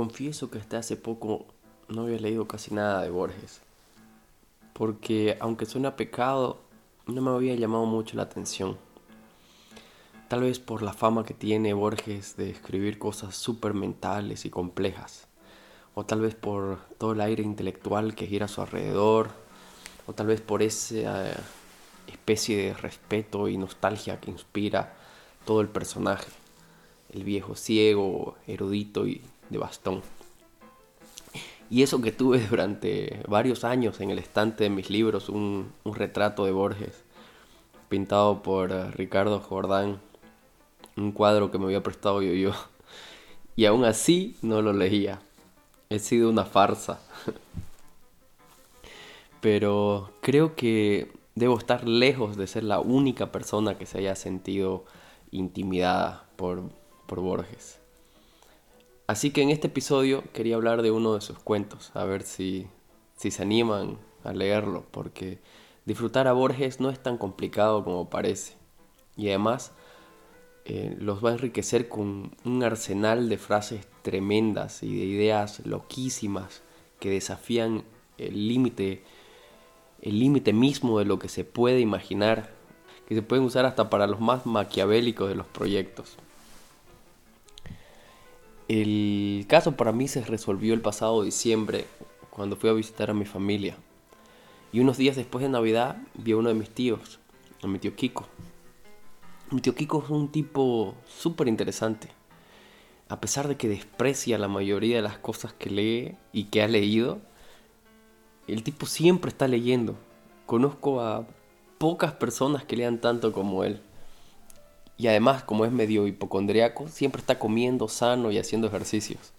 confieso que hasta hace poco no había leído casi nada de Borges, porque aunque suena pecado, no me había llamado mucho la atención. Tal vez por la fama que tiene Borges de escribir cosas súper mentales y complejas, o tal vez por todo el aire intelectual que gira a su alrededor, o tal vez por esa especie de respeto y nostalgia que inspira todo el personaje, el viejo ciego, erudito y de bastón. Y eso que tuve durante varios años en el estante de mis libros, un, retrato de Borges, pintado por eh, Ricardo Jordán, un cuadro que me había prestado yo yo. Y aún así no lo leía. He sido una farsa. Pero creo que debo estar lejos de ser la única persona que se haya sentido intimidada por, por Borges. Así que en este episodio quería hablar de uno de sus cuentos, a ver si, si se animan a leerlo, porque disfrutar a Borges no es tan complicado como parece. Y además eh, los va a enriquecer con un arsenal de frases tremendas y de ideas loquísimas que desafían el límite el límite mismo de lo que se puede imaginar, que se pueden usar hasta para los más maquiavélicos de los proyectos. El caso para mí se resolvió el pasado diciembre cuando fui a visitar a mi familia. Y unos días después de Navidad vi a uno de mis tíos, a mi tío Kiko. Mi tío Kiko es un tipo súper interesante. A pesar de que desprecia la mayoría de las cosas que lee y que ha leído, el tipo siempre está leyendo. Conozco a pocas personas que lean tanto como él. Y además, como es medio hipocondriaco, siempre está comiendo sano y haciendo ejercicios.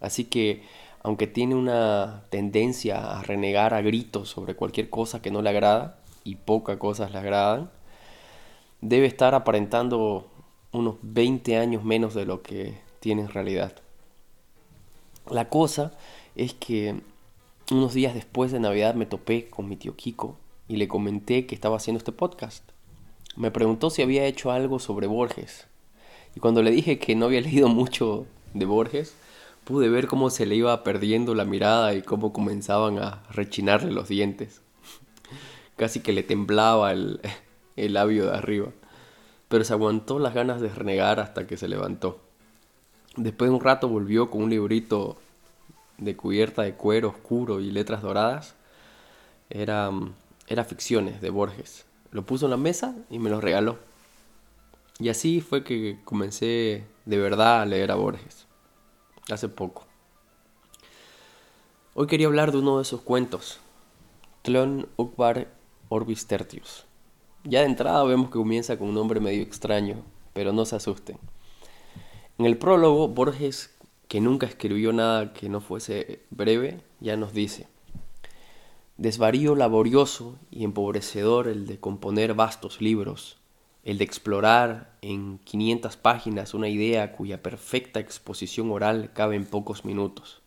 Así que, aunque tiene una tendencia a renegar a gritos sobre cualquier cosa que no le agrada, y pocas cosas le agradan, debe estar aparentando unos 20 años menos de lo que tiene en realidad. La cosa es que unos días después de Navidad me topé con mi tío Kiko y le comenté que estaba haciendo este podcast me preguntó si había hecho algo sobre Borges. Y cuando le dije que no había leído mucho de Borges, pude ver cómo se le iba perdiendo la mirada y cómo comenzaban a rechinarle los dientes. Casi que le temblaba el, el labio de arriba. Pero se aguantó las ganas de renegar hasta que se levantó. Después de un rato volvió con un librito de cubierta de cuero oscuro y letras doradas. Era, era ficciones de Borges lo puso en la mesa y me lo regaló. Y así fue que comencé de verdad a leer a Borges, hace poco. Hoy quería hablar de uno de esos cuentos, Tlon Ukbar Orbis Tertius. Ya de entrada vemos que comienza con un nombre medio extraño, pero no se asusten. En el prólogo, Borges, que nunca escribió nada que no fuese breve, ya nos dice, Desvarío laborioso y empobrecedor el de componer vastos libros, el de explorar en 500 páginas una idea cuya perfecta exposición oral cabe en pocos minutos.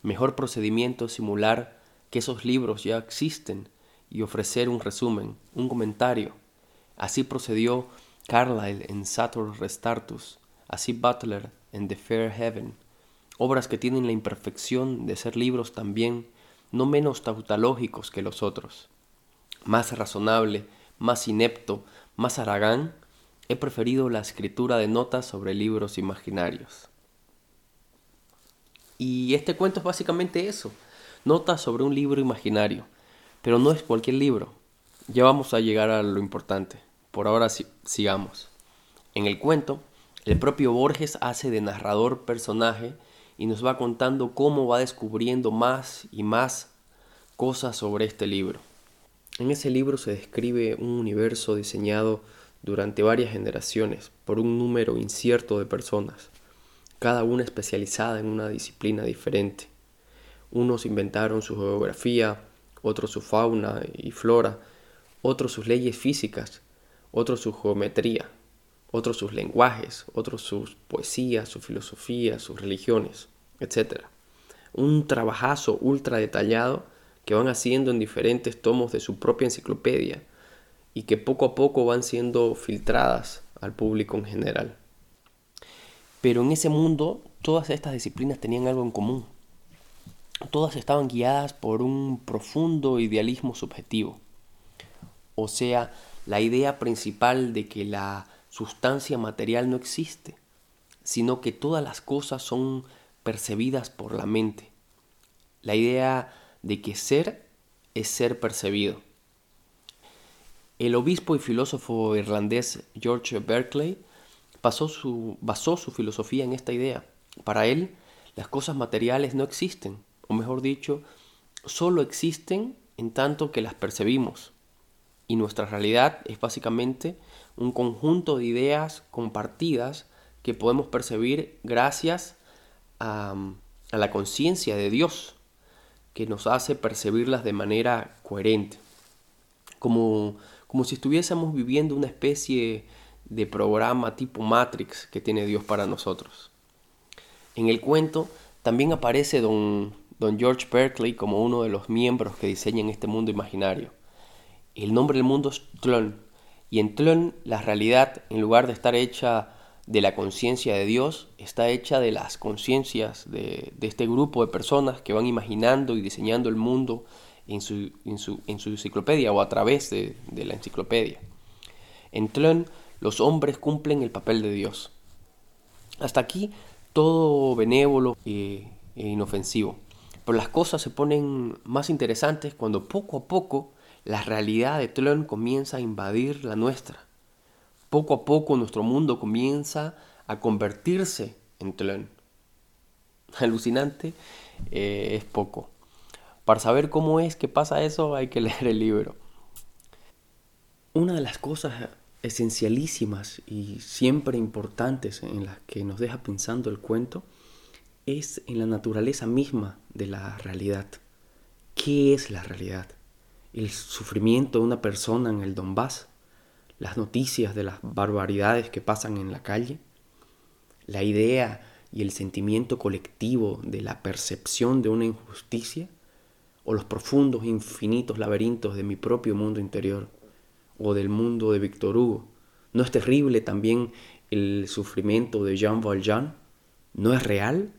Mejor procedimiento simular que esos libros ya existen y ofrecer un resumen, un comentario. Así procedió Carlyle en Saturn Restartus, así Butler en The Fair Heaven, obras que tienen la imperfección de ser libros también no menos tautológicos que los otros. Más razonable, más inepto, más aragán, he preferido la escritura de notas sobre libros imaginarios. Y este cuento es básicamente eso, notas sobre un libro imaginario, pero no es cualquier libro. Ya vamos a llegar a lo importante. Por ahora sigamos. En el cuento, el propio Borges hace de narrador personaje y nos va contando cómo va descubriendo más y más cosas sobre este libro. En ese libro se describe un universo diseñado durante varias generaciones por un número incierto de personas, cada una especializada en una disciplina diferente. Unos inventaron su geografía, otros su fauna y flora, otros sus leyes físicas, otros su geometría, otros sus lenguajes, otros sus poesías, su filosofía, sus religiones, etc. Un trabajazo ultra detallado que van haciendo en diferentes tomos de su propia enciclopedia y que poco a poco van siendo filtradas al público en general. Pero en ese mundo todas estas disciplinas tenían algo en común. Todas estaban guiadas por un profundo idealismo subjetivo. O sea, la idea principal de que la sustancia material no existe, sino que todas las cosas son percibidas por la mente. La idea de que ser es ser percibido. El obispo y filósofo irlandés George Berkeley basó su, basó su filosofía en esta idea. Para él, las cosas materiales no existen, o mejor dicho, solo existen en tanto que las percibimos. Y nuestra realidad es básicamente un conjunto de ideas compartidas que podemos percibir gracias a, la conciencia de Dios, que nos hace percibirlas de manera coherente. Como, como si estuviésemos viviendo una especie de programa tipo Matrix que tiene Dios para nosotros. En el cuento también aparece don, don George Berkeley como uno de los miembros que diseñan este mundo imaginario. El nombre del mundo es Tlön, y en Tlön la realidad, en lugar de estar hecha de la conciencia de Dios, está hecha de las conciencias de, este grupo de personas que van imaginando y diseñando el mundo en su, en su, enciclopedia o a través de, la enciclopedia. En Tlön los hombres cumplen el papel de Dios. Hasta aquí todo benévolo e, inofensivo. Pero las cosas se ponen más interesantes cuando poco a poco la realidad de Tlön comienza a invadir la nuestra. Poco a poco nuestro mundo comienza a convertirse en Tlön. Alucinante eh, es poco. Para saber cómo es que pasa eso hay que leer el libro. Una de las cosas esencialísimas y siempre importantes en las que nos deja pensando el cuento es en la naturaleza misma de la realidad. ¿Qué es la realidad? El sufrimiento de una persona en el Donbass, las noticias de las barbaridades que pasan en la calle, la idea y el sentimiento colectivo de la percepción de una injusticia, o los profundos infinitos laberintos de mi propio mundo interior o del mundo de Víctor Hugo? ¿No es terrible también el sufrimiento de Jean Valjean? ¿No es real?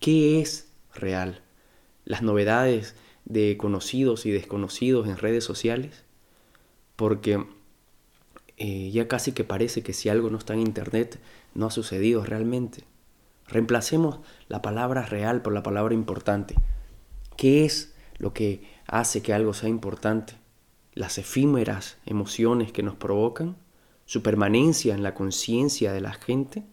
¿Qué es real? ¿Las novedades de conocidos y desconocidos en redes sociales? Porque eh, ya casi que parece que si algo no está en internet, no ha sucedido realmente. Reemplacemos la palabra real por la palabra importante. ¿Qué es lo que hace que algo sea importante? las efímeras emociones que nos provocan, su permanencia en la conciencia de la gente,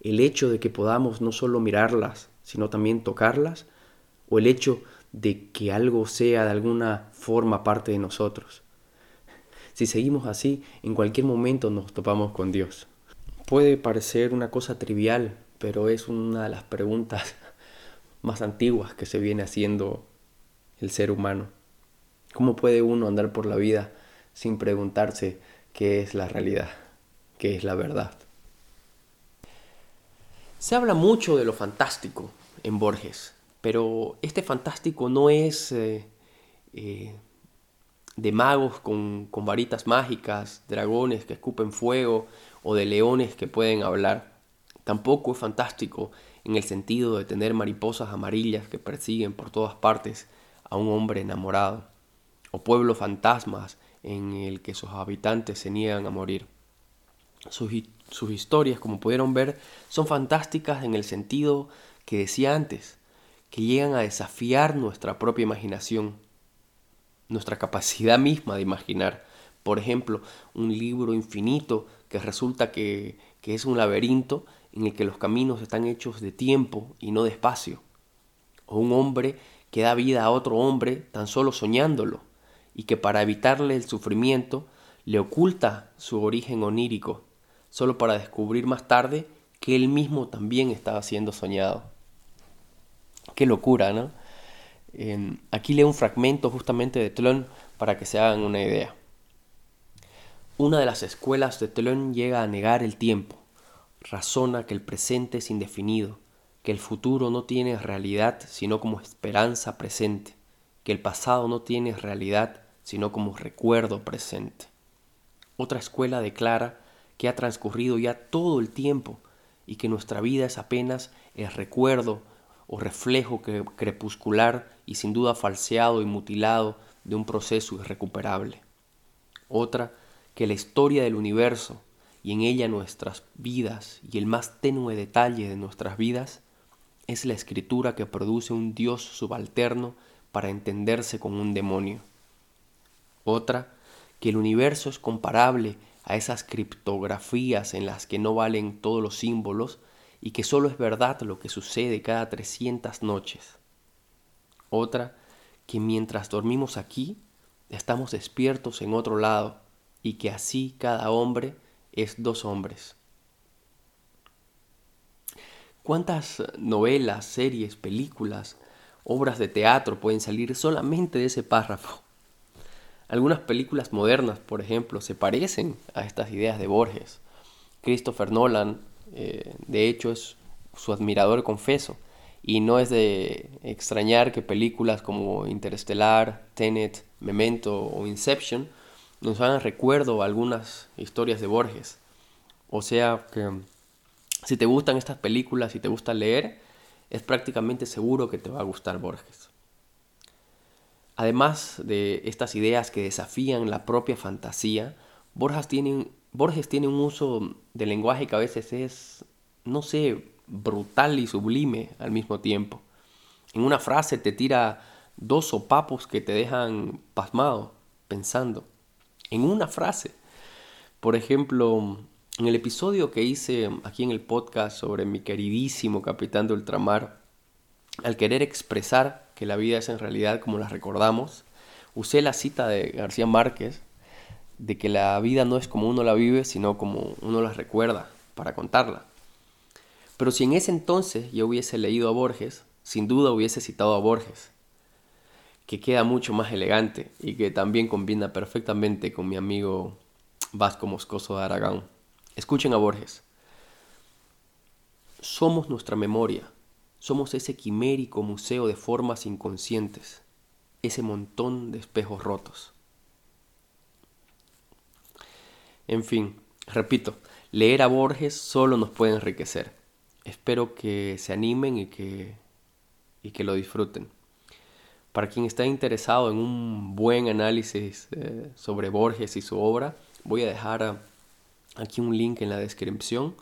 el hecho de que podamos no solo mirarlas, sino también tocarlas, o el hecho de que algo sea de alguna forma parte de nosotros. Si seguimos así, en cualquier momento nos topamos con Dios. Puede parecer una cosa trivial, pero es una de las preguntas más antiguas que se viene haciendo el ser humano. ¿Cómo puede uno andar por la vida sin preguntarse qué es la realidad, qué es la verdad? Se habla mucho de lo fantástico en Borges, pero este fantástico no es eh, eh, de magos con, con varitas mágicas, dragones que escupen fuego o de leones que pueden hablar. Tampoco es fantástico en el sentido de tener mariposas amarillas que persiguen por todas partes a un hombre enamorado o pueblo fantasmas en el que sus habitantes se niegan a morir. Sus, sus historias, como pudieron ver, son fantásticas en el sentido que decía antes, que llegan a desafiar nuestra propia imaginación, nuestra capacidad misma de imaginar. Por ejemplo, un libro infinito que resulta que, que, es un laberinto en el que los caminos están hechos de tiempo y no de espacio. O un hombre que da vida a otro hombre tan solo soñándolo y que para evitarle el sufrimiento le oculta su origen onírico, solo para descubrir más tarde que él mismo también estaba siendo soñado. Qué locura, ¿no? aquí leo un fragmento justamente de Tlön para que se hagan una idea. Una de las escuelas de Tlön llega a negar el tiempo, razona que el presente es indefinido, que el futuro no tiene realidad sino como esperanza presente, que el pasado no tiene realidad sino como recuerdo presente. Otra escuela declara que ha transcurrido ya todo el tiempo y que nuestra vida es apenas el recuerdo o reflejo crepuscular y sin duda falseado y mutilado de un proceso irrecuperable. Otra, que la historia del universo y en ella nuestras vidas y el más tenue detalle de nuestras vidas es la escritura que produce un Dios subalterno para entenderse con un demonio. Otra, que el universo es comparable a esas criptografías en las que no valen todos los símbolos y que solo es verdad lo que sucede cada 300 noches. Otra, que mientras dormimos aquí, estamos despiertos en otro lado y que así cada hombre es dos hombres. ¿Cuántas novelas, series, películas, obras de teatro pueden salir solamente de ese párrafo? Algunas películas modernas, por ejemplo, se parecen a estas ideas de Borges. Christopher Nolan, eh, de hecho, es su admirador confeso. Y no es de extrañar que películas como Interestelar, Tenet, Memento o Inception nos hagan recuerdo a algunas historias de Borges. O sea que si te gustan estas películas y te gusta leer, es prácticamente seguro que te va a gustar Borges. Además de estas ideas que desafían la propia fantasía, Borges tiene, Borges tiene un uso del lenguaje que a veces es, no sé, brutal y sublime al mismo tiempo. En una frase te tira dos sopapos que te dejan pasmado, pensando. En una frase. Por ejemplo, en el episodio que hice aquí en el podcast sobre mi queridísimo capitán de ultramar, al querer expresar que la vida es en realidad como la recordamos, usé la cita de García Márquez de que la vida no es como uno la vive, sino como uno la recuerda para contarla. Pero si en ese entonces yo hubiese leído a Borges, sin duda hubiese citado a Borges, que queda mucho más elegante y que también combina perfectamente con mi amigo Vasco Moscoso de Aragón. Escuchen a Borges. Somos nuestra memoria, somos ese quimérico museo de formas inconscientes, ese montón de espejos rotos. En fin, repito, leer a Borges solo nos puede enriquecer. Espero que se animen y que, y que lo disfruten. Para quien está interesado en un buen análisis eh, sobre Borges y su obra, voy a dejar aquí un link en la descripción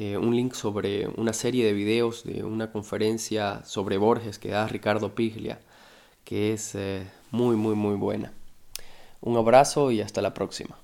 eh, un link sobre una serie de videos de una conferencia sobre Borges que da Ricardo Piglia, que es eh, muy, muy, muy buena. Un abrazo y hasta la próxima.